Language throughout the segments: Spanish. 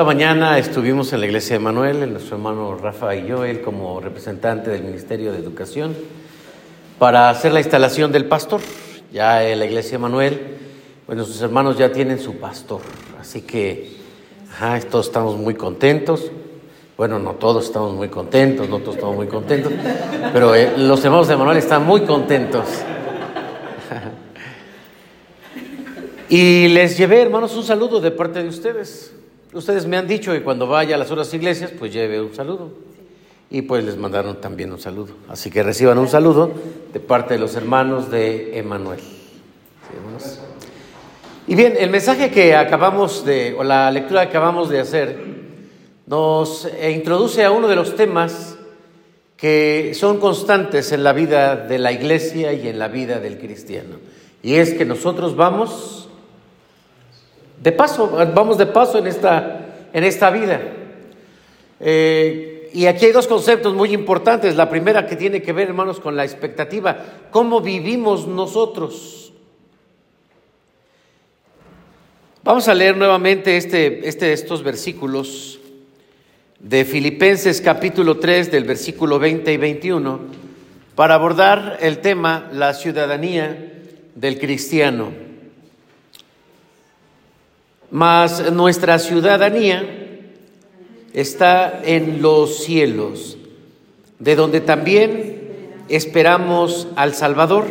Esta mañana estuvimos en la iglesia de Manuel, nuestro hermano Rafa y yo, él como representante del Ministerio de Educación, para hacer la instalación del pastor. Ya en la iglesia de Manuel, pues nuestros hermanos ya tienen su pastor, así que ajá, todos estamos muy contentos. Bueno, no todos estamos muy contentos, no todos estamos muy contentos, pero eh, los hermanos de Manuel están muy contentos. Y les llevé, hermanos, un saludo de parte de ustedes. Ustedes me han dicho que cuando vaya a las otras iglesias, pues lleve un saludo. Y pues les mandaron también un saludo. Así que reciban un saludo de parte de los hermanos de Emanuel. y bien, el mensaje que acabamos de, o la lectura que acabamos de hacer, nos introduce a uno de los temas que son constantes en la vida de la iglesia y en la vida del cristiano. Y es que nosotros vamos de paso, vamos de paso en esta, en esta vida. Eh, y aquí hay dos conceptos muy importantes. La primera que tiene que ver, hermanos, con la expectativa. ¿Cómo vivimos nosotros? Vamos a leer nuevamente este, este, estos versículos de Filipenses capítulo 3 del versículo 20 y 21 para abordar el tema la ciudadanía del cristiano mas nuestra ciudadanía está en los cielos, de donde también esperamos al Salvador,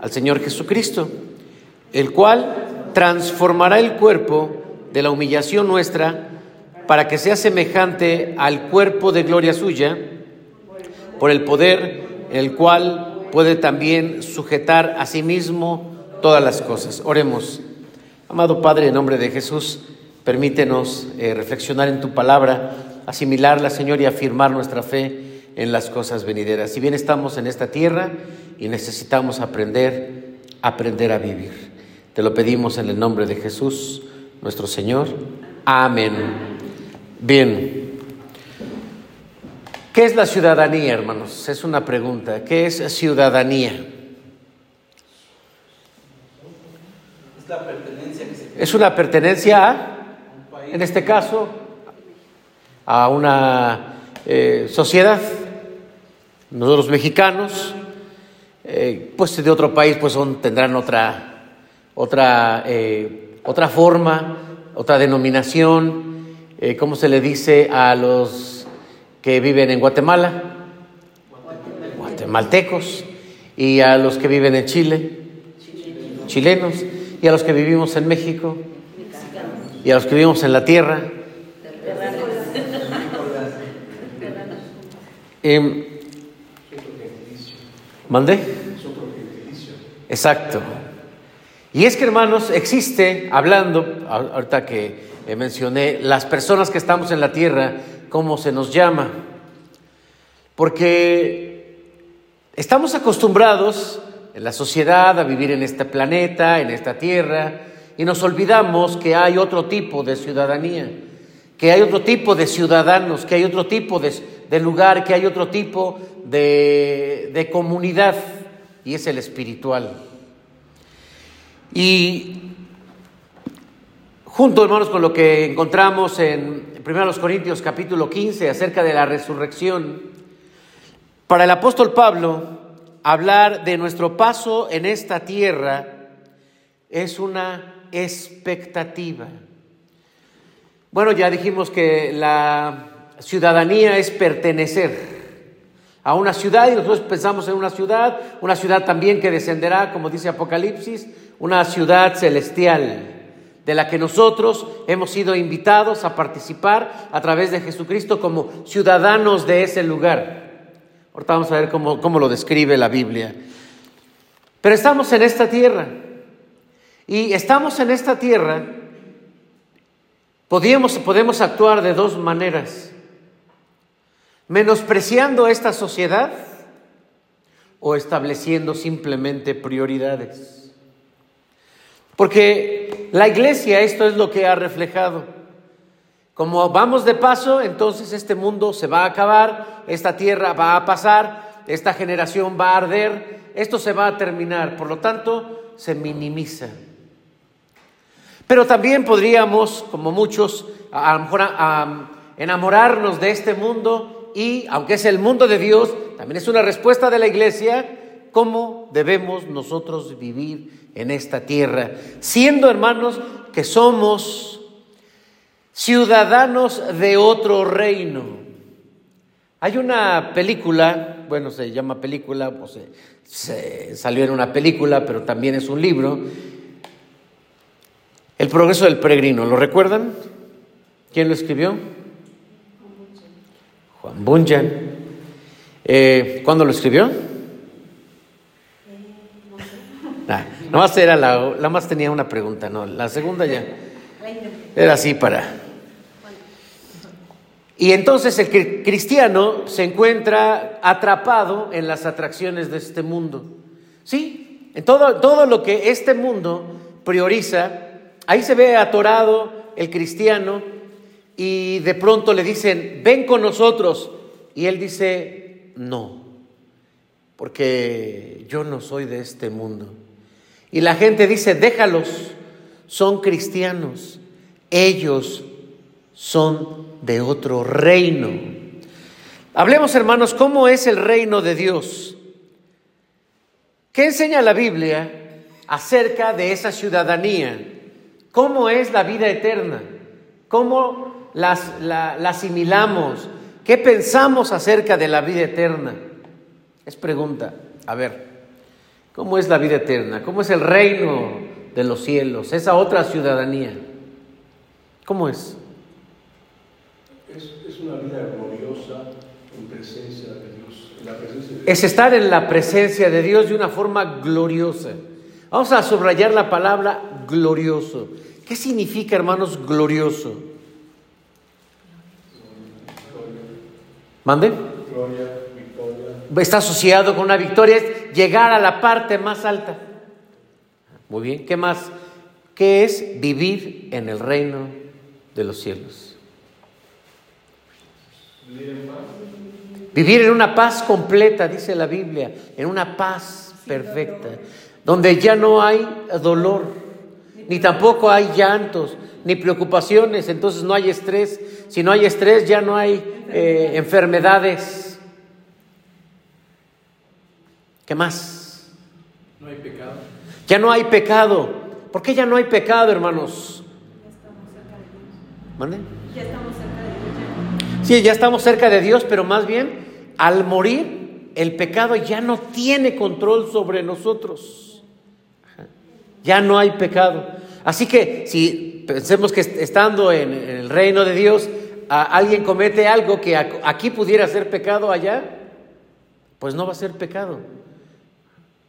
al Señor Jesucristo, el cual transformará el cuerpo de la humillación nuestra para que sea semejante al cuerpo de gloria suya, por el poder el cual puede también sujetar a sí mismo todas las cosas. Oremos. Amado Padre, en nombre de Jesús, permítenos eh, reflexionar en tu palabra, asimilarla, Señor, y afirmar nuestra fe en las cosas venideras. Si bien estamos en esta tierra y necesitamos aprender, aprender a vivir. Te lo pedimos en el nombre de Jesús, nuestro Señor. Amén. Bien. ¿Qué es la ciudadanía, hermanos? Es una pregunta. ¿Qué es ciudadanía? Es una pertenencia a, en este caso, a una eh, sociedad. Nosotros mexicanos, eh, pues de otro país, pues son, tendrán otra, otra, eh, otra forma, otra denominación. ¿Cómo se le dice a los que viven en Guatemala? Guatemaltecos. Y a los que viven en Chile, chilenos y a los que vivimos en México y a los que vivimos en la tierra. Eh, ¿Mandé? Exacto. Y es que, hermanos, existe, hablando, ahorita que mencioné, las personas que estamos en la tierra, ¿cómo se nos llama? Porque estamos acostumbrados en la sociedad, a vivir en este planeta, en esta tierra, y nos olvidamos que hay otro tipo de ciudadanía, que hay otro tipo de ciudadanos, que hay otro tipo de, lugar, que hay otro tipo de, de comunidad, y es el espiritual. Y junto, hermanos, con lo que encontramos en 1 Corintios capítulo 15 acerca de la resurrección, para el apóstol Pablo, hablar de nuestro paso en esta tierra es una expectativa. Bueno, ya dijimos que la ciudadanía es pertenecer a una ciudad y nosotros pensamos en una ciudad, una ciudad también que descenderá, como dice Apocalipsis, una ciudad celestial de la que nosotros hemos sido invitados a participar a través de Jesucristo como ciudadanos de ese lugar. Ahorita vamos a ver cómo, lo describe la Biblia. Pero estamos en esta tierra. Y estamos en esta tierra. Podíamos, podemos actuar de dos maneras. Menospreciando esta sociedad o estableciendo simplemente prioridades. Porque la iglesia esto es lo que ha reflejado. Como vamos de paso, entonces este mundo se va a acabar, esta tierra va a pasar, esta generación va a arder, esto se va a terminar, por lo tanto se minimiza. Pero también podríamos, como muchos, a, lo mejor a enamorarnos de este mundo y, aunque es el mundo de Dios, también es una respuesta de la iglesia, cómo debemos nosotros vivir en esta tierra, siendo hermanos que somos ciudadanos de otro reino. Hay una película, bueno, se llama película, pues, se salió en una película, pero también es un libro, El progreso del peregrino, ¿lo recuerdan? ¿Quién lo escribió? Juan Bunyan. Eh, ¿Cuándo lo escribió? Nah, nomás era la, la más tenía una pregunta, no, la segunda ya. Era así para. Y entonces el cristiano se encuentra atrapado en las atracciones de este mundo. Sí, en todo, todo lo que este mundo prioriza, ahí se ve atorado el cristiano y de pronto le dicen, ven con nosotros. Y él dice, no, porque yo no soy de este mundo. Y la gente dice, déjalos, son cristianos, ellos son de otro reino. Hablemos, hermanos, ¿cómo es el reino de Dios? ¿Qué enseña la Biblia acerca de esa ciudadanía? ¿Cómo es la vida eterna? ¿Cómo las, la, asimilamos? ¿Qué pensamos acerca de la vida eterna? Es pregunta. A ver, ¿cómo es la vida eterna? ¿Cómo es el reino de los cielos? Esa otra ciudadanía. ¿Cómo es? Es, una vida gloriosa en presencia de Dios. Es estar en la presencia de Dios de una forma gloriosa. Vamos a subrayar la palabra glorioso. ¿Qué significa, hermanos, glorioso? ¿Mande? Gloria, victoria. Está asociado con una victoria, es llegar a la parte más alta. Muy bien, ¿qué más? ¿Qué es vivir en el reino de los cielos? Vivir en una paz completa, dice la Biblia, en una paz perfecta, donde ya no hay dolor, ni tampoco hay llantos, ni preocupaciones, entonces no hay estrés. Si no hay estrés, ya no hay eh, enfermedades. ¿Qué más? No hay pecado. Ya no hay pecado. ¿Por qué ya no hay pecado, hermanos? Ya estamos cerca de Dios. Sí, ya estamos cerca de Dios, pero más bien, al morir, el pecado ya no tiene control sobre nosotros. Ya no hay pecado. Así que si pensemos que estando en el reino de Dios, alguien comete algo que aquí pudiera ser pecado allá, pues no va a ser pecado.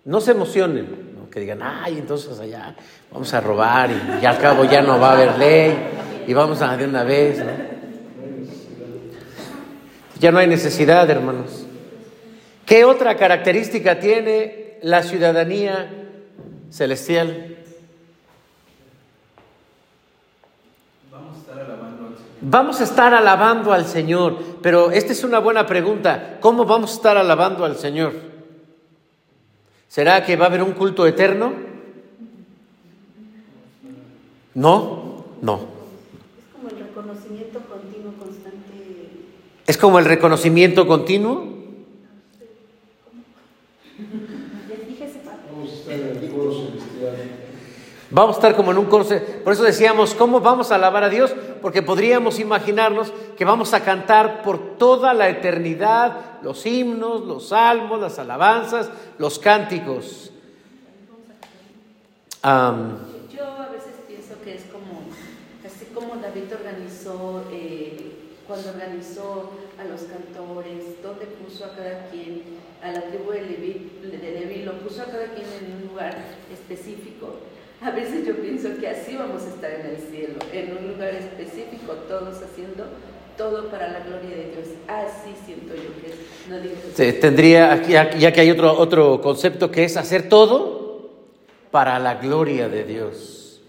No se emocionen, que digan, ay, entonces allá vamos a robar y, al cabo ya no va a haber ley y vamos a de una vez. Ya no hay necesidad, hermanos. ¿Qué otra característica tiene la ciudadanía celestial? Vamos a estar alabando al Señor, pero esta es una buena pregunta. ¿Cómo vamos a estar alabando al Señor? ¿Será que va a haber un culto eterno? No, no. Es como el reconocimiento continuo, constante. ¿Es como el reconocimiento continuo? Vamos a estar como en un coro. Por eso decíamos, ¿cómo vamos a alabar a Dios? Porque podríamos imaginarnos que vamos a cantar por toda la eternidad los himnos, los salmos, las alabanzas, los cánticos. Yo a veces pienso que es como, así como David organizó, eh, cuando organizó a los cantores, donde puso a cada quien, a la tribu de Leví, de Leví, lo puso a cada quien en un lugar específico a veces yo pienso que así vamos a estar en el cielo, en un lugar específico, todos haciendo todo para la gloria de Dios. Así siento yo que es. No digo Tendría, ya, que hay otro, otro concepto que es hacer todo para la gloria de Dios.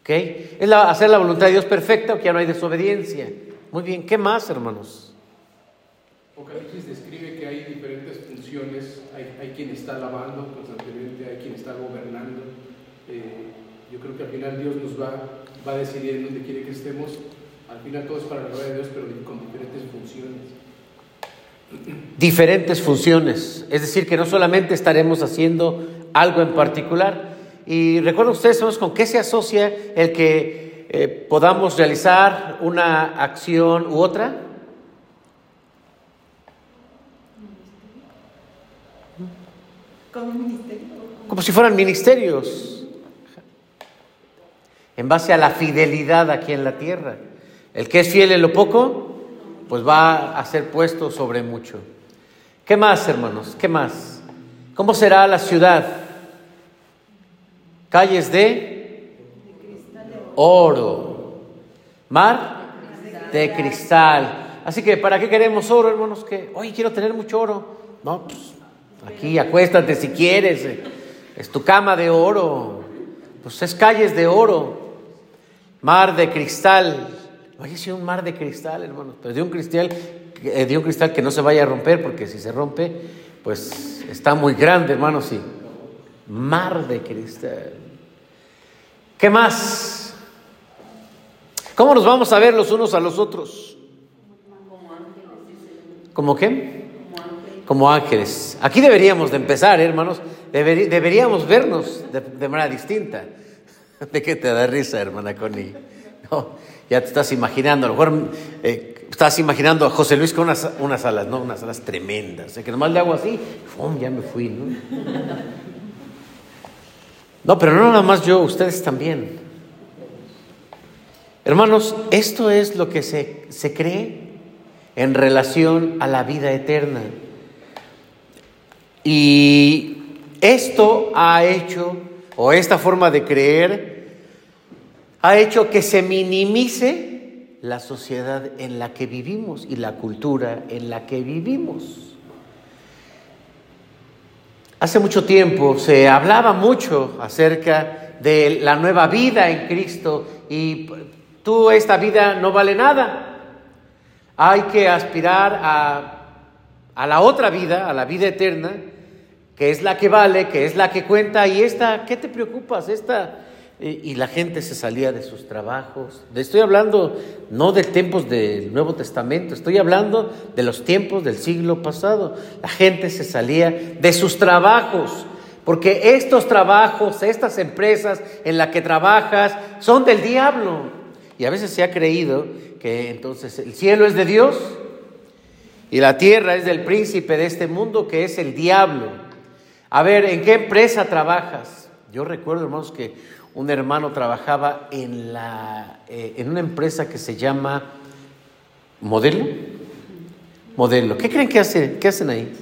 ¿Ok? Es hacer la voluntad de Dios perfecta, que ya no hay desobediencia. Muy bien, ¿qué más, hermanos? Apocalipsis describe que hay diferentes funciones. Hay, hay quien está alabando constantemente, hay quien está gobernando. Eh, yo creo que al final Dios nos va, va a decidir en dónde quiere que estemos Al final todo es para la gloria de Dios, pero con diferentes funciones. Diferentes funciones. Es decir, que no solamente estaremos haciendo algo en particular. Y recuerden ustedes, hermanos, con qué se asocia el que eh, podamos realizar una acción u otra. Como si fueran ministerios. En base a la fidelidad aquí en la tierra. El que es fiel en lo poco, pues va a ser puesto sobre mucho. ¿Qué más, hermanos? ¿Qué más? ¿Cómo será la ciudad? Calles de oro. Mar de cristal. Así que, ¿para qué queremos oro, hermanos? Que, hoy quiero tener mucho oro. No, pues aquí acuéstate si quieres. Es tu cama de oro. Pues es calles de oro. Mar de cristal. Oye, sí, un mar de cristal, hermanos. Pero de un cristal, eh, de un cristal que no se vaya a romper, porque si se rompe, pues está muy grande, hermanos, sí. Mar de cristal. ¿Qué más? ¿Cómo nos vamos a ver los unos a los otros? ¿Cómo qué? Como ángeles. Aquí deberíamos de empezar, ¿eh, hermanos. deberíamos vernos de, manera distinta. ¿De qué te da risa, hermana Connie? ya te estás imaginando, a lo mejor eh, estás imaginando a José Luis con unas, unas alas, ¿no? Unas alas tremendas. que nomás le hago así, ¡fum! ya me fui, ¿no? No, pero no nada más yo, ustedes también. Hermanos, esto es lo que se, se cree en relación a la vida eterna. Y esto ha hecho, o esta forma de creer, ha hecho que se minimice la sociedad en la que vivimos y la cultura en la que vivimos. Hace mucho tiempo se hablaba mucho acerca de la nueva vida en Cristo y tú esta vida no vale nada. Hay que aspirar a, a la otra vida, a la vida eterna, que es la que vale, que es la que cuenta y esta, ¿qué te preocupas? Esta y la gente se salía de sus trabajos. Estoy hablando no de tiempos del Nuevo Testamento, estoy hablando de los tiempos del siglo pasado. La gente se salía de sus trabajos, porque estos trabajos, estas empresas en las que trabajas son del diablo. Y a veces se ha creído que entonces el cielo es de Dios y la tierra es del príncipe de este mundo que es el diablo. A ver, ¿en qué empresa trabajas? Yo recuerdo, hermanos, que un hermano trabajaba en, la, eh, en una empresa que se llama Modelo. Modelo. ¿Qué creen que, hace, qué hacen ahí?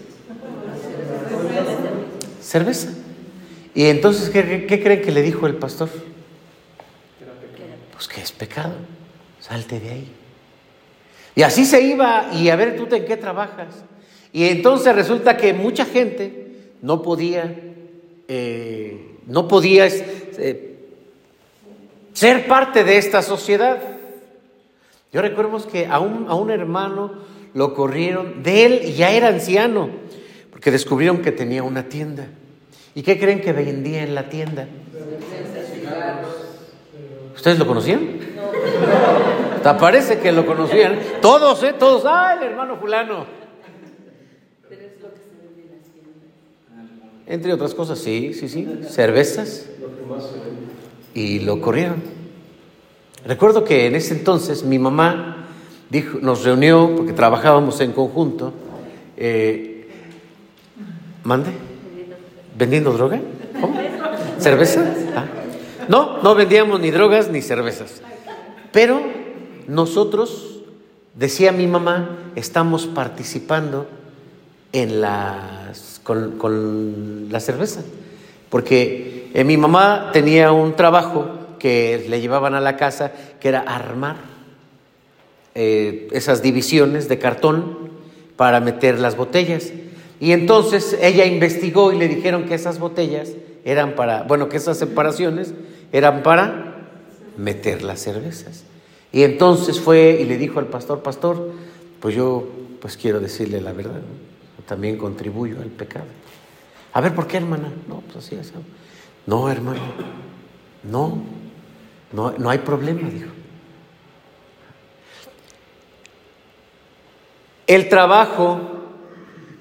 Cerveza. Y entonces, ¿qué, ¿qué, creen que le dijo el pastor? Pues que es pecado. Salte de ahí. Y así se iba, y a ver tú en qué trabajas. Y entonces resulta que mucha gente no podía, eh, no podía eh, ser parte de esta sociedad. Yo recuerdo que a un, a un hermano lo corrieron, de él ya era anciano, porque descubrieron que tenía una tienda. ¿Y qué creen que vendía en la tienda? ¿Ustedes lo conocían? No. Parece que lo conocían. Todos, ¿eh? Todos. ¡Ah, el hermano fulano! Entre otras cosas, sí, sí, sí. Cervezas y lo corrieron. Recuerdo que en ese entonces mi mamá nos reunió porque trabajábamos en conjunto. Eh, ¿Mande? ¿Vendiendo droga? ¿Cómo? ¿Cerveza? Ah. No, no vendíamos ni drogas ni cervezas. Pero nosotros, decía mi mamá, estamos participando en las, con, con la cerveza. Porque eh, mi mamá tenía un trabajo que le llevaban a la casa, que era armar eh, esas divisiones de cartón para meter las botellas. Y entonces ella investigó y le dijeron que esas botellas eran para, bueno, que esas separaciones eran para meter las cervezas. Y entonces fue y le dijo al pastor, pastor, pues yo pues quiero decirle la verdad, también contribuyo al pecado. A ver, ¿por qué, hermana? No, pues así es. No, hermano, no, no, no hay problema, dijo. el trabajo,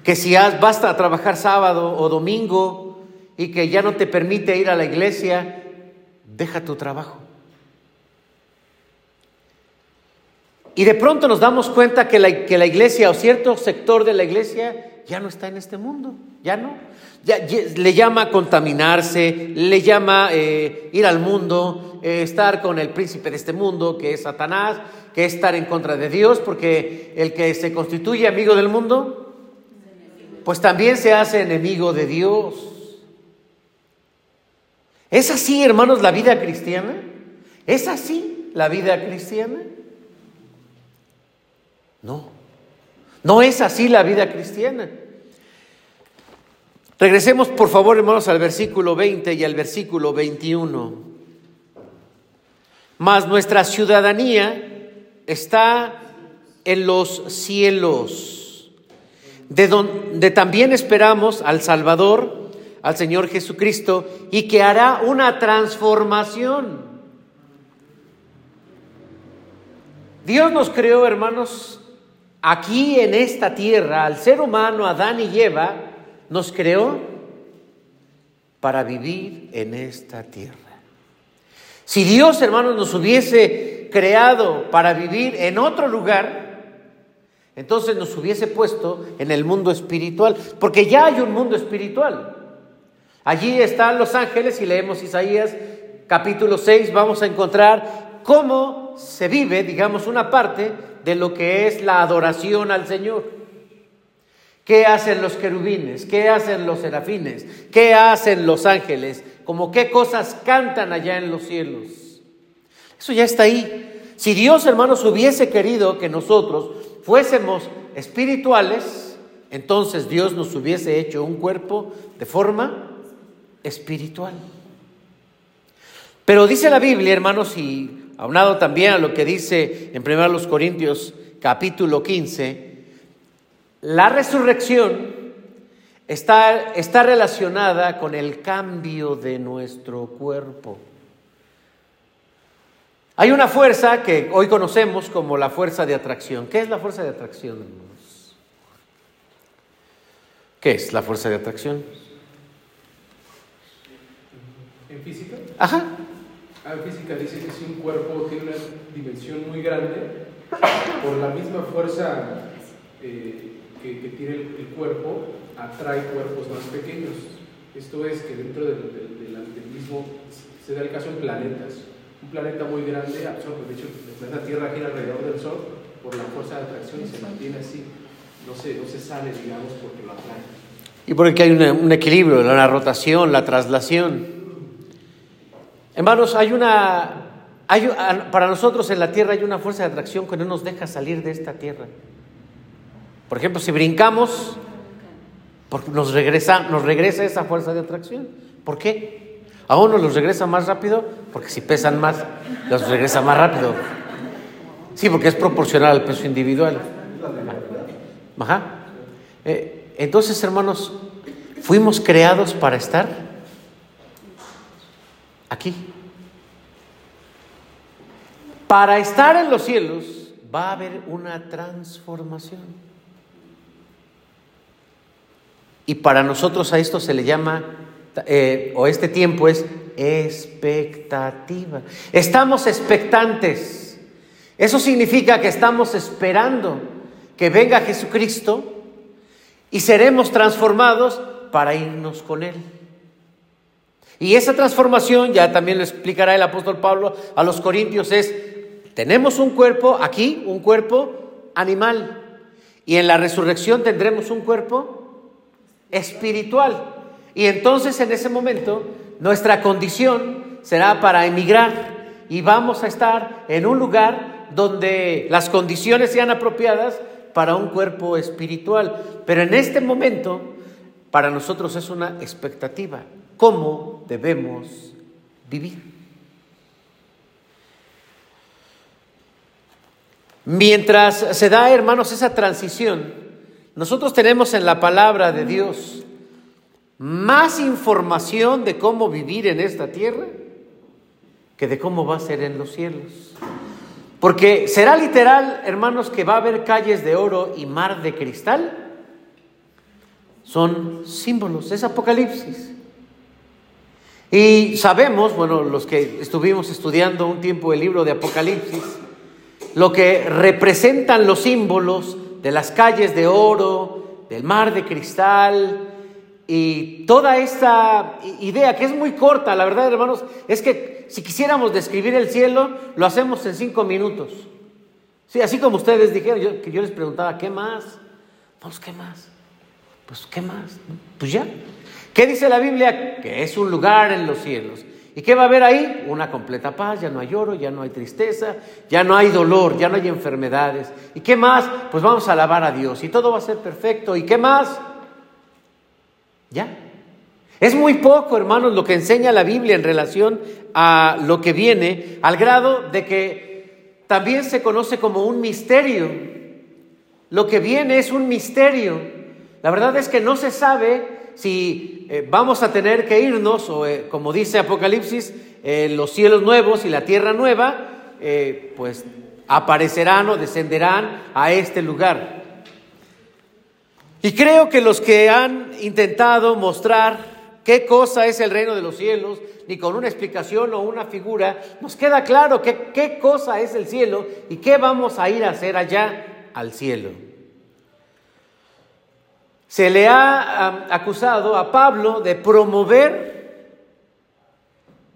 que si has, basta a trabajar sábado o domingo y que ya no te permite ir a la iglesia, deja tu trabajo. Y de pronto nos damos cuenta que la, que la iglesia o cierto sector de la iglesia ya no está en este mundo, ya no. Le llama contaminarse, le llama eh, ir al mundo, eh, estar con el príncipe de este mundo, que es Satanás, que es estar en contra de Dios, porque el que se constituye amigo del mundo, pues también se hace enemigo de Dios. ¿Es así, hermanos, la vida cristiana? ¿Es así la vida cristiana? No, no es así la vida cristiana. Regresemos por favor, hermanos, al versículo 20 y al versículo 21. Mas nuestra ciudadanía está en los cielos, de donde también esperamos al Salvador, al Señor Jesucristo, y que hará una transformación. Dios nos creó, hermanos, aquí en esta tierra, al ser humano, Adán y Eva, nos creó para vivir en esta tierra. Si Dios, hermanos, nos hubiese creado para vivir en otro lugar, entonces nos hubiese puesto en el mundo espiritual, porque ya hay un mundo espiritual. Allí están los ángeles y leemos Isaías capítulo 6, vamos a encontrar cómo se vive, digamos, una parte de lo que es la adoración al Señor. ¿Qué hacen los querubines? ¿Qué hacen los serafines? ¿Qué hacen los ángeles? Como qué cosas cantan allá en los cielos. Eso ya está ahí. Si Dios, hermanos, hubiese querido que nosotros fuésemos espirituales, entonces Dios nos hubiese hecho un cuerpo de forma espiritual. Pero dice la Biblia, hermanos, y aunado también a lo que dice en 1 Corintios capítulo 15, la resurrección está, está relacionada con el cambio de nuestro cuerpo. Hay una fuerza que hoy conocemos como la fuerza de atracción. ¿Qué es la fuerza de atracción, hermanos? ¿Qué es la fuerza de atracción? ¿En física? Ajá. Ah, en física dice que si un cuerpo tiene una dimensión muy grande, por la misma fuerza eh, que, tiene el, cuerpo atrae cuerpos más pequeños. Esto es que dentro del, mismo se da el caso en planetas. Un planeta muy grande absorbe, de hecho, la Tierra gira alrededor del Sol por la fuerza de atracción y se mantiene así. No se, no se sale, digamos, porque lo atrae. Y porque hay un equilibrio, la rotación, la traslación. Hermanos, hay una, hay, para nosotros en la Tierra hay una fuerza de atracción que no nos deja salir de esta Tierra. Por ejemplo, si brincamos, nos regresa, nos regresa esa fuerza de atracción. ¿Por qué? A uno los regresa más rápido porque si pesan más, los regresa más rápido. Sí, porque es proporcional al peso individual. Ajá. Eh, entonces, hermanos, fuimos creados para estar aquí. Para estar en los cielos va a haber una transformación. Y para nosotros a esto se le llama, eh, o este tiempo es expectativa. Estamos expectantes. Eso significa que estamos esperando que venga Jesucristo y seremos transformados para irnos con Él. Y esa transformación, ya también lo explicará el apóstol Pablo a los Corintios, es, tenemos un cuerpo aquí, un cuerpo animal, y en la resurrección tendremos un cuerpo espiritual. Y entonces en ese momento nuestra condición será para emigrar y vamos a estar en un lugar donde las condiciones sean apropiadas para un cuerpo espiritual. Pero en este momento para nosotros es una expectativa. ¿Cómo debemos vivir? Mientras se da, hermanos, esa transición, nosotros tenemos en la palabra de Dios más información de cómo vivir en esta tierra que de cómo va a ser en los cielos. Porque será literal, hermanos, que va a haber calles de oro y mar de cristal. Son símbolos, es Apocalipsis. Y sabemos, bueno, los que estuvimos estudiando un tiempo el libro de Apocalipsis, lo que representan los símbolos de las calles de oro, del mar de cristal, y toda esta idea que es muy corta, la verdad, hermanos, es que si quisiéramos describir el cielo, lo hacemos en cinco minutos. Sí, así como ustedes dijeron, que yo les preguntaba, ¿qué más? Pues, ¿qué más? Pues, ¿qué más? Pues ya. ¿Qué dice la Biblia? Que es un lugar en los cielos. ¿Y qué va a haber ahí? Una completa paz, ya no hay oro, ya no hay tristeza, ya no hay dolor, ya no hay enfermedades. ¿Y qué más? Pues vamos a alabar a Dios y todo va a ser perfecto. ¿Y qué más? Ya. Es muy poco, hermanos, lo que enseña la Biblia en relación a lo que viene, al grado de que también se conoce como un misterio. Lo que viene es un misterio. La verdad es que no se sabe si eh, vamos a tener que irnos, o eh, como dice Apocalipsis, eh, los cielos nuevos y la tierra nueva, pues aparecerán o descenderán a este lugar. Y creo que los que han intentado mostrar qué cosa es el reino de los cielos, ni con una explicación o una figura, nos queda claro qué cosa es el cielo y qué vamos a ir a hacer allá al cielo. Se le ha acusado a Pablo de promover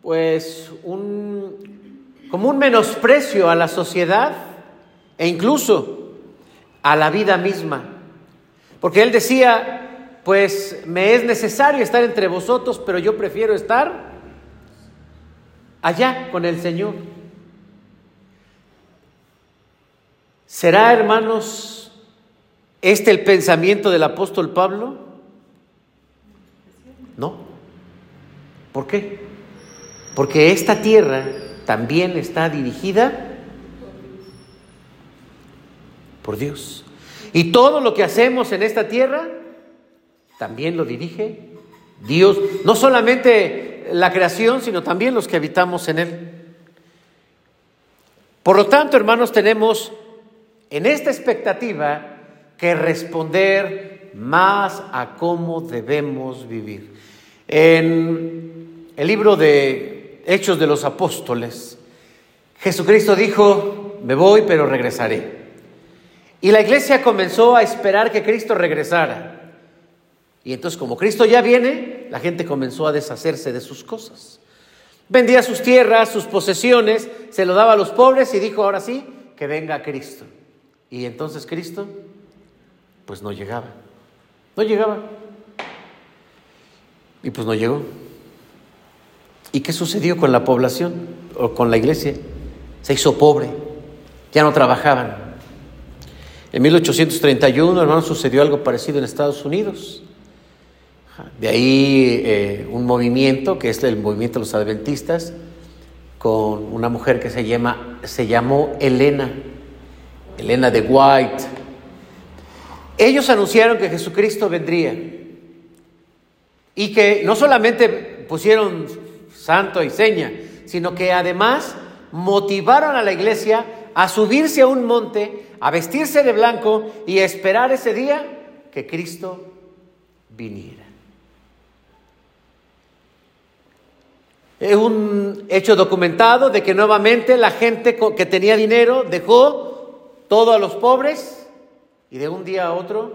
pues como un menosprecio a la sociedad e incluso a la vida misma. Porque él decía, pues me es necesario estar entre vosotros, pero yo prefiero estar allá con el Señor. ¿Será, hermanos, este el pensamiento del apóstol Pablo? No. ¿Por qué? Porque esta tierra también está dirigida por Dios. Y todo lo que hacemos en esta tierra también lo dirige Dios, no solamente la creación, sino también los que habitamos en Él. Por lo tanto, hermanos, tenemos en esta expectativa que responder más a cómo debemos vivir. En el libro de Hechos de los Apóstoles, Jesucristo dijo, me voy, pero regresaré. Y la iglesia comenzó a esperar que Cristo regresara. Y entonces como Cristo ya viene, la gente comenzó a deshacerse de sus cosas. Vendía sus tierras, sus posesiones, se lo daba a los pobres y dijo, ahora sí, que venga Cristo. Y entonces Cristo, pues no llegaba. No llegaba. Y pues no llegó. ¿Y qué sucedió con la población o con la iglesia? Se hizo pobre, ya no trabajaban, en 1831, hermano, sucedió algo parecido en Estados Unidos. De ahí eh, un movimiento, que es el movimiento de los adventistas, con una mujer que se, llama, se llamó Elena, Elena de White. Ellos anunciaron que Jesucristo vendría y que no solamente pusieron santo y seña, sino que además motivaron a la iglesia a subirse a un monte, a vestirse de blanco y a esperar ese día que Cristo viniera. Es un hecho documentado de que nuevamente la gente que tenía dinero dejó todo a los pobres y de un día a otro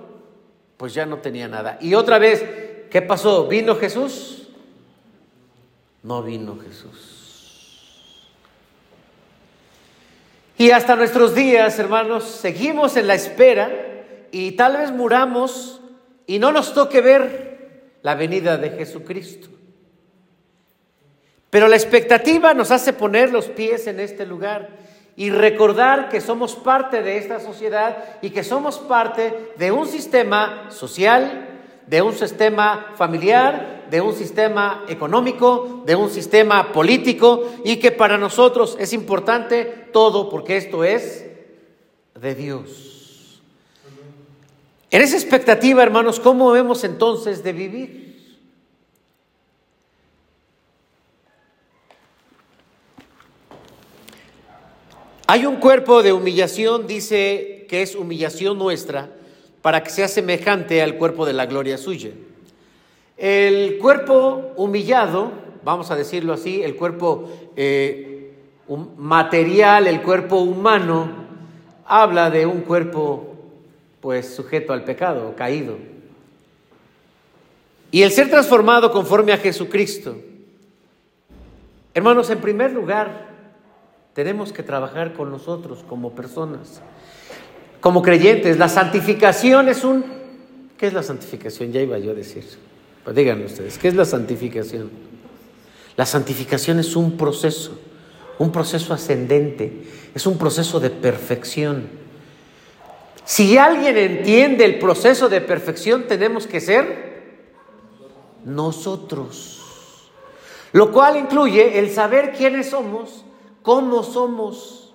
pues ya no tenía nada. Y otra vez, ¿qué pasó? ¿Vino Jesús? No vino Jesús. Y hasta nuestros días, hermanos, seguimos en la espera y tal vez muramos y no nos toque ver la venida de Jesucristo. Pero la expectativa nos hace poner los pies en este lugar y recordar que somos parte de esta sociedad y que somos parte de un sistema social, de un sistema familiar, de un sistema económico, de un sistema político y que para nosotros es importante todo porque esto es de Dios. En esa expectativa, hermanos, ¿cómo vemos entonces de vivir? Hay un cuerpo de humillación, dice que es humillación nuestra, para que sea semejante al cuerpo de la gloria suya. El cuerpo humillado, vamos a decirlo así, el cuerpo eh, material, el cuerpo humano, habla de un cuerpo pues sujeto al pecado, caído. Y el ser transformado conforme a Jesucristo. Hermanos, en primer lugar, tenemos que trabajar con nosotros como personas, como creyentes. La santificación es un... ¿Qué es la santificación? Ya iba yo a decir. Pues díganme ustedes, ¿qué es la santificación? La santificación es un proceso, un proceso ascendente, es un proceso de perfección. Si alguien entiende el proceso de perfección, tenemos que ser nosotros. Lo cual incluye el saber quiénes somos, cómo somos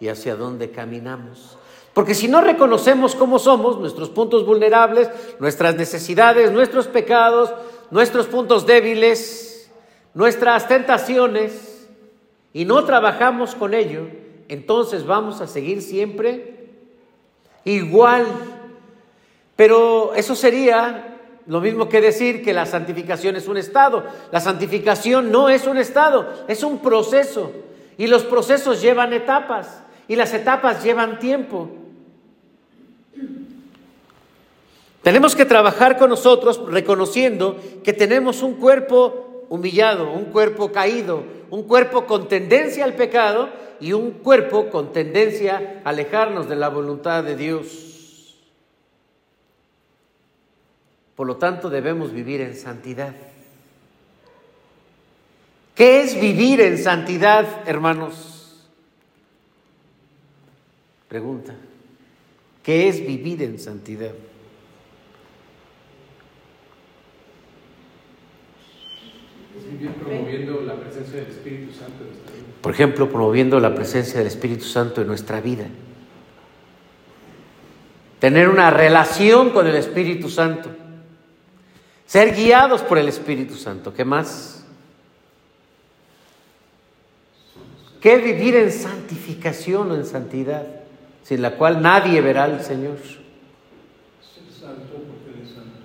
y hacia dónde caminamos. Porque si no reconocemos cómo somos, nuestros puntos vulnerables, nuestras necesidades, nuestros pecados, nuestros puntos débiles, nuestras tentaciones, y no trabajamos con ello, entonces vamos a seguir siempre igual. Pero eso sería lo mismo que decir que la santificación es un estado. La santificación no es un estado, es un proceso. Y los procesos llevan etapas. Y las etapas llevan tiempo. Tenemos que trabajar con nosotros reconociendo que tenemos un cuerpo humillado, un cuerpo caído, un cuerpo con tendencia al pecado y un cuerpo con tendencia a alejarnos de la voluntad de Dios. Por lo tanto, debemos vivir en santidad. ¿Qué es vivir en santidad, hermanos? Pregunta. ¿Qué es vivir en santidad? vivir promoviendo la presencia del Espíritu Santo en nuestra vida. Por ejemplo, promoviendo la presencia del Espíritu Santo en nuestra vida. Tener una relación con el Espíritu Santo. Ser guiados por el Espíritu Santo. ¿Qué más? ¿Qué es vivir en santificación o en santidad? Sin la cual nadie verá al Señor. Ser santo porque eres santo.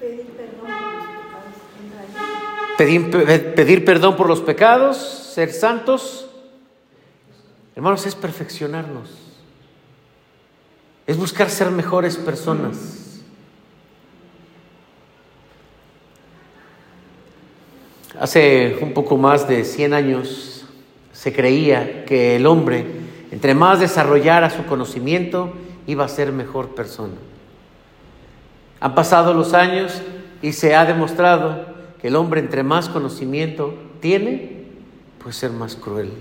Pedir perdón por los pecados. entra ahí. Pedir, pedir perdón por los pecados, ser santos. Hermanos, es perfeccionarnos. Es buscar ser mejores personas. Hace un poco más de 100 años se creía que el hombre, entre más desarrollara su conocimiento, iba a ser mejor persona. Han pasado los años y se ha demostrado que el hombre entre más conocimiento tiene, puede ser más cruel.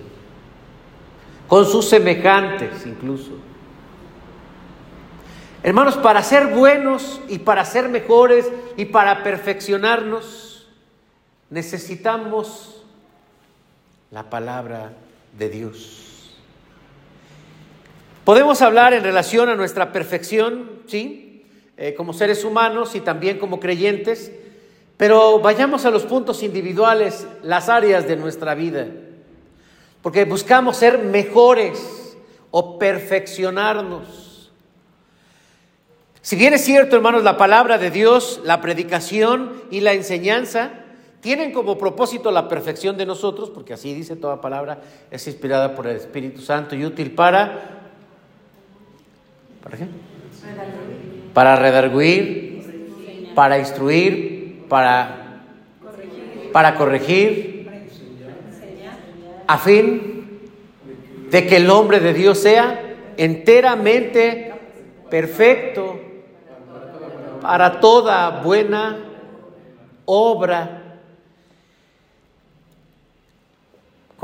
Con sus semejantes incluso. Hermanos, para ser buenos y para ser mejores y para perfeccionarnos, necesitamos la palabra de Dios. Podemos hablar en relación a nuestra perfección, ¿sí? Eh, como seres humanos y también como creyentes, pero vayamos a los puntos individuales, las áreas de nuestra vida, porque buscamos ser mejores o perfeccionarnos. Si bien es cierto, hermanos, la palabra de Dios, la predicación y la enseñanza tienen como propósito la perfección de nosotros, porque así dice toda palabra, es inspirada por el Espíritu Santo y útil para... ¿Para qué? Para redarguir, para instruir, para, para corregir, a fin de que el hombre de Dios sea enteramente perfecto para toda buena obra.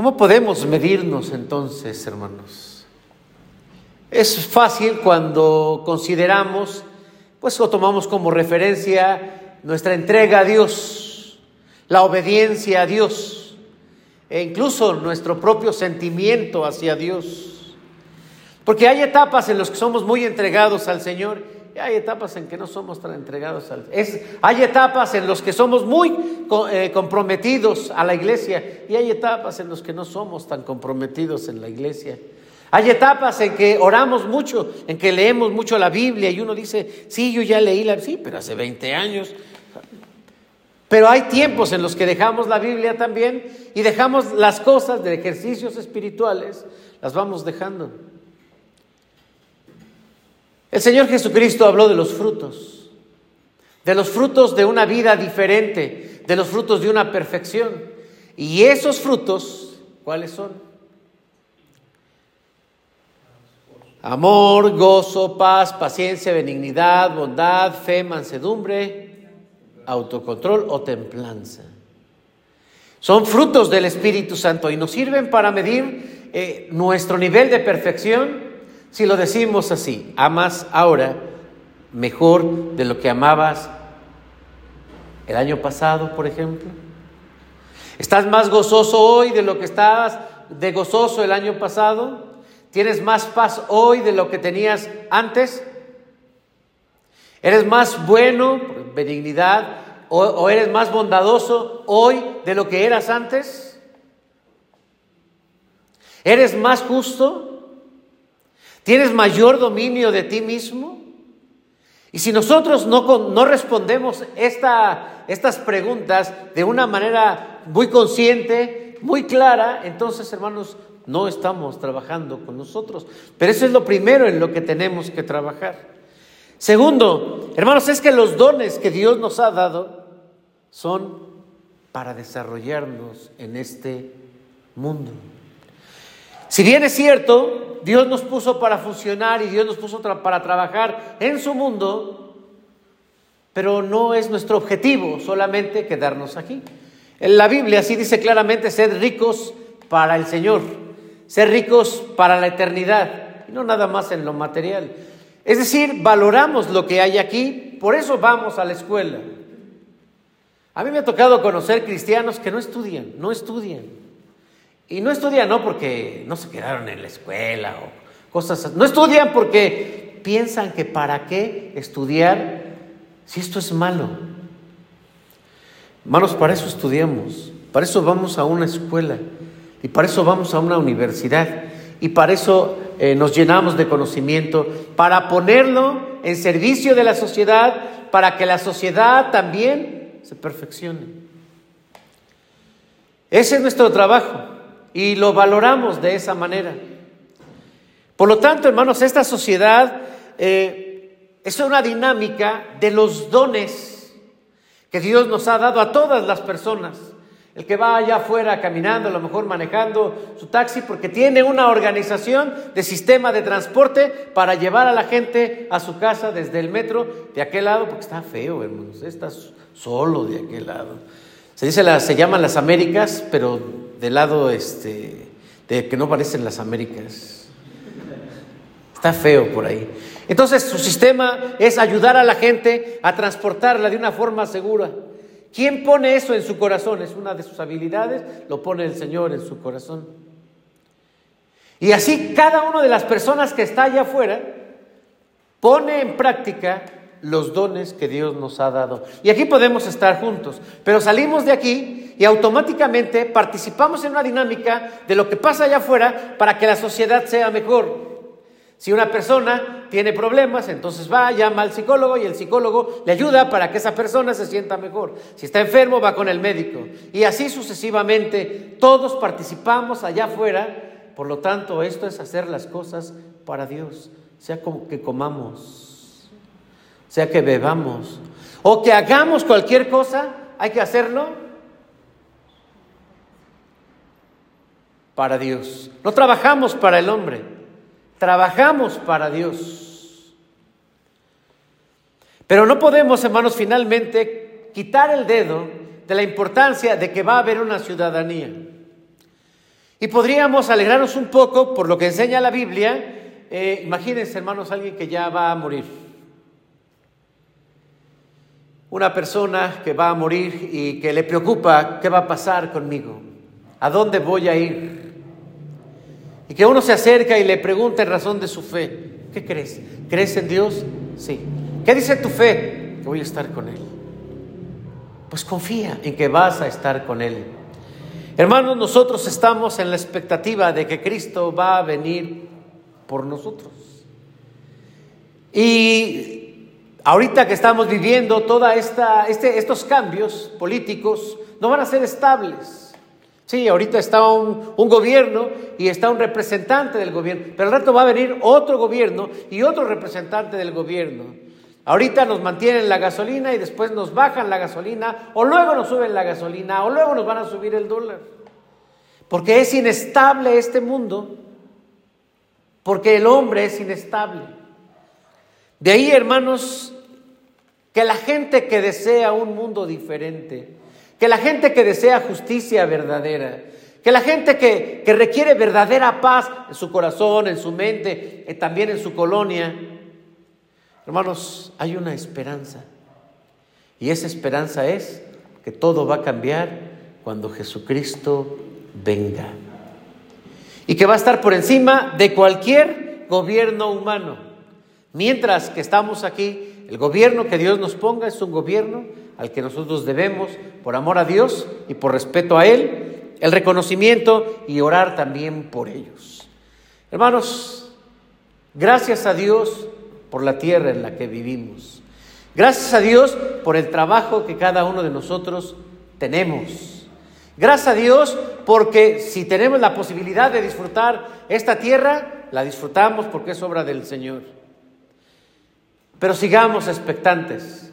¿Cómo podemos medirnos entonces, hermanos? Es fácil cuando consideramos, pues lo tomamos como referencia nuestra entrega a Dios, la obediencia a Dios, e incluso nuestro propio sentimiento hacia Dios. Porque hay etapas en las que somos muy entregados al Señor hay etapas en que no somos tan entregados es, Hay etapas en las que somos muy eh, comprometidos a la iglesia y hay etapas en las que no somos tan comprometidos en la iglesia. Hay etapas en que oramos mucho, en que leemos mucho la Biblia y uno dice, sí, yo ya leí la sí, pero hace 20 años. Pero hay tiempos en los que dejamos la Biblia también y dejamos las cosas de ejercicios espirituales, las vamos dejando. El Señor Jesucristo habló de los frutos, de los frutos de una vida diferente, de los frutos de una perfección. Y esos frutos, ¿cuáles son? Amor, gozo, paz, paciencia, benignidad, bondad, fe, mansedumbre, autocontrol o templanza. Son frutos del Espíritu Santo y nos sirven para medir eh, nuestro nivel de perfección si lo decimos así. Amas ahora mejor de lo que amabas el año pasado, por ejemplo. ¿Estás más gozoso hoy de lo que estabas de gozoso el año pasado? ¿Tienes más paz hoy de lo que tenías antes? ¿Eres más bueno, benignidad, o, eres más bondadoso hoy de lo que eras antes? ¿Eres más justo? ¿Tienes mayor dominio de ti mismo? Y si nosotros no, no respondemos esta, estas preguntas de una manera muy consciente, muy clara, entonces, hermanos, no estamos trabajando con nosotros. Pero eso es lo primero en lo que tenemos que trabajar. Segundo, hermanos, es que los dones que Dios nos ha dado son para desarrollarnos en este mundo. Si bien es cierto, Dios nos puso para funcionar y Dios nos puso para trabajar en su mundo, pero no es nuestro objetivo solamente quedarnos aquí. En la Biblia así dice claramente, sed ricos para el Señor ser ricos para la eternidad y no nada más en lo material. Es decir, valoramos lo que hay aquí, por eso vamos a la escuela. A mí me ha tocado conocer cristianos que no estudian, no estudian. Y no estudian no porque no se quedaron en la escuela o cosas así. No estudian porque piensan que para qué estudiar si esto es malo. Hermanos, para eso estudiamos, para eso vamos a una escuela. Y para eso vamos a una universidad. Y para eso eh, nos llenamos de conocimiento, para ponerlo en servicio de la sociedad, para que la sociedad también se perfeccione. Ese es nuestro trabajo y lo valoramos de esa manera. Por lo tanto, hermanos, esta sociedad eh, es una dinámica de los dones que Dios nos ha dado a todas las personas. El que va allá afuera caminando, a lo mejor manejando su taxi, porque tiene una organización de sistema de transporte para llevar a la gente a su casa desde el metro de aquel lado, porque está feo, hermanos, está solo de aquel lado. Se dice, la, se llaman las Américas, pero del lado este, de que no parecen las Américas. Está feo por ahí. Entonces, su sistema es ayudar a la gente a transportarla de una forma segura. ¿Quién pone eso en su corazón? Es una de sus habilidades, lo pone el Señor en su corazón. Y así cada una de las personas que está allá afuera pone en práctica los dones que Dios nos ha dado. Y aquí podemos estar juntos, pero salimos de aquí y automáticamente participamos en una dinámica de lo que pasa allá afuera para que la sociedad sea mejor. Si una persona tiene problemas, entonces va, llama al psicólogo y el psicólogo le ayuda para que esa persona se sienta mejor. Si está enfermo, va con el médico. Y así sucesivamente, todos participamos allá afuera. Por lo tanto, esto es hacer las cosas para Dios, sea como que comamos, sea que bebamos, o que hagamos cualquier cosa, hay que hacerlo para Dios. No trabajamos para el hombre. Trabajamos para Dios. Pero no podemos, hermanos, finalmente quitar el dedo de la importancia de que va a haber una ciudadanía. Y podríamos alegrarnos un poco por lo que enseña la Biblia. Eh, imagínense, hermanos, alguien que ya va a morir. Una persona que va a morir y que le preocupa qué va a pasar conmigo, a dónde voy a ir. Y que uno se acerca y le pregunta en razón de su fe, ¿qué crees? ¿Crees en Dios? Sí. ¿Qué dice tu fe? Que voy a estar con Él. Pues confía en que vas a estar con Él. Hermanos, nosotros estamos en la expectativa de que Cristo va a venir por nosotros. Y ahorita que estamos viviendo todos este, estos cambios políticos, no van a ser estables. Sí, ahorita está un, un, gobierno y está un representante del gobierno, pero al rato va a venir otro gobierno y otro representante del gobierno. Ahorita nos mantienen la gasolina y después nos bajan la gasolina, o luego nos suben la gasolina, o luego nos van a subir el dólar. Porque es inestable este mundo, porque el hombre es inestable. De ahí, hermanos, que la gente que desea un mundo diferente, que la gente que desea justicia verdadera, que la gente que, requiere verdadera paz en su corazón, en su mente, y también en su colonia, hermanos, hay una esperanza. Y esa esperanza es que todo va a cambiar cuando Jesucristo venga. Y que va a estar por encima de cualquier gobierno humano. Mientras que estamos aquí, el gobierno que Dios nos ponga es un gobierno al que nosotros debemos, por amor a Dios y por respeto a Él, el reconocimiento y orar también por ellos. Hermanos, gracias a Dios por la tierra en la que vivimos. Gracias a Dios por el trabajo que cada uno de nosotros tenemos. Gracias a Dios porque si tenemos la posibilidad de disfrutar esta tierra, la disfrutamos porque es obra del Señor. Pero sigamos expectantes.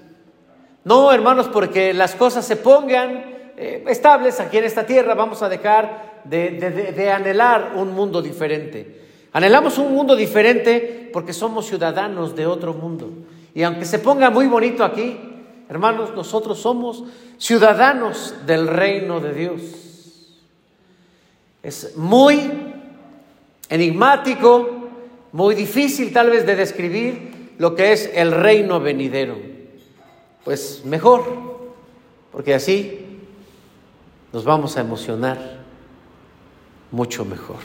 No, hermanos, porque las cosas se pongan eh, estables aquí en esta tierra, vamos a dejar de, anhelar un mundo diferente. Anhelamos un mundo diferente porque somos ciudadanos de otro mundo. Y aunque se ponga muy bonito aquí, hermanos, nosotros somos ciudadanos del reino de Dios. Es muy enigmático, muy difícil tal vez de describir, lo que es el reino venidero. Pues mejor, porque así nos vamos a emocionar mucho mejor.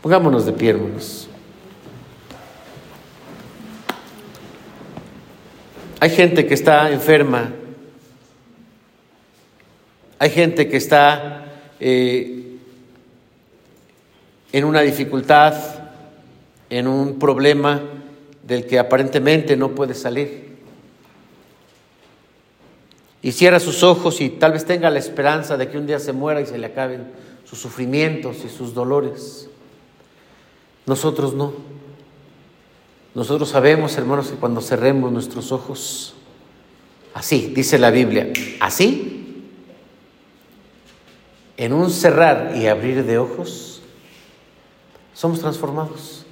Pongámonos de pie, hermanos. Hay gente que está enferma, hay gente que está eh, en una dificultad, en un problema del que aparentemente no puede salir. Y cierra sus ojos y tal vez tenga la esperanza de que un día se muera y se le acaben sus sufrimientos y sus dolores. Nosotros no. Nosotros sabemos, hermanos, que cuando cerremos nuestros ojos, así, dice la Biblia, así, en un cerrar y abrir de ojos, somos transformados.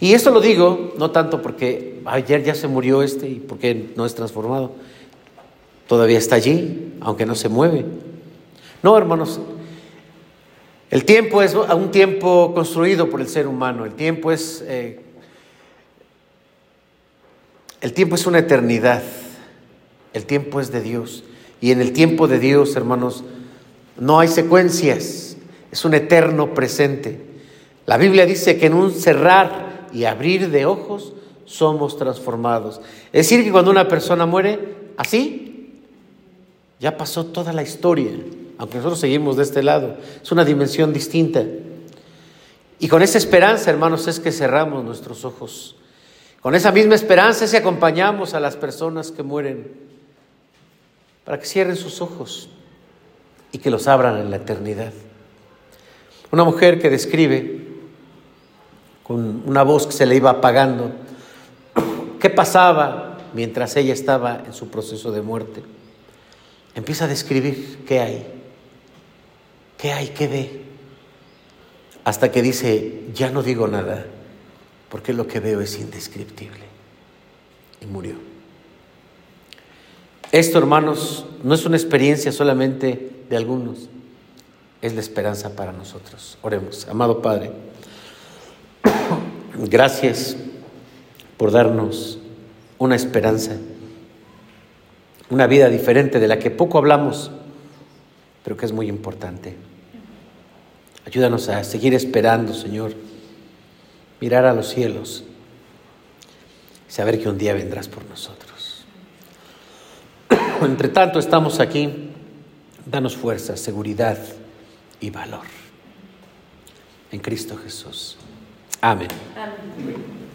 Y esto lo digo no tanto porque ayer ya se murió este y porque no es transformado. Todavía está allí, aunque no se mueve. No, hermanos, el tiempo es un tiempo construido por el ser humano. El tiempo es, eh, el tiempo es una eternidad. El tiempo es de Dios. Y en el tiempo de Dios, hermanos, no hay secuencias. Es un eterno presente. La Biblia dice que en un cerrar y abrir de ojos somos transformados. Es decir, que cuando una persona muere así, ya pasó toda la historia, aunque nosotros seguimos de este lado. Es una dimensión distinta. Y con esa esperanza, hermanos, es que cerramos nuestros ojos. Con esa misma esperanza es que acompañamos a las personas que mueren para que cierren sus ojos y que los abran en la eternidad. Una mujer que describe con una voz que se le iba apagando, qué pasaba mientras ella estaba en su proceso de muerte. Empieza a describir qué hay, qué hay, qué ve, hasta que dice, ya no digo nada, porque lo que veo es indescriptible. Y murió. Esto, hermanos, no es una experiencia solamente de algunos, es la esperanza para nosotros. Oremos, amado Padre. Gracias por darnos una esperanza, una vida diferente de la que poco hablamos, pero que es muy importante. Ayúdanos a seguir esperando, Señor, mirar a los cielos y saber que un día vendrás por nosotros. Entre tanto estamos aquí, danos fuerza, seguridad y valor. En Cristo Jesús. Amén. Amén. Amén.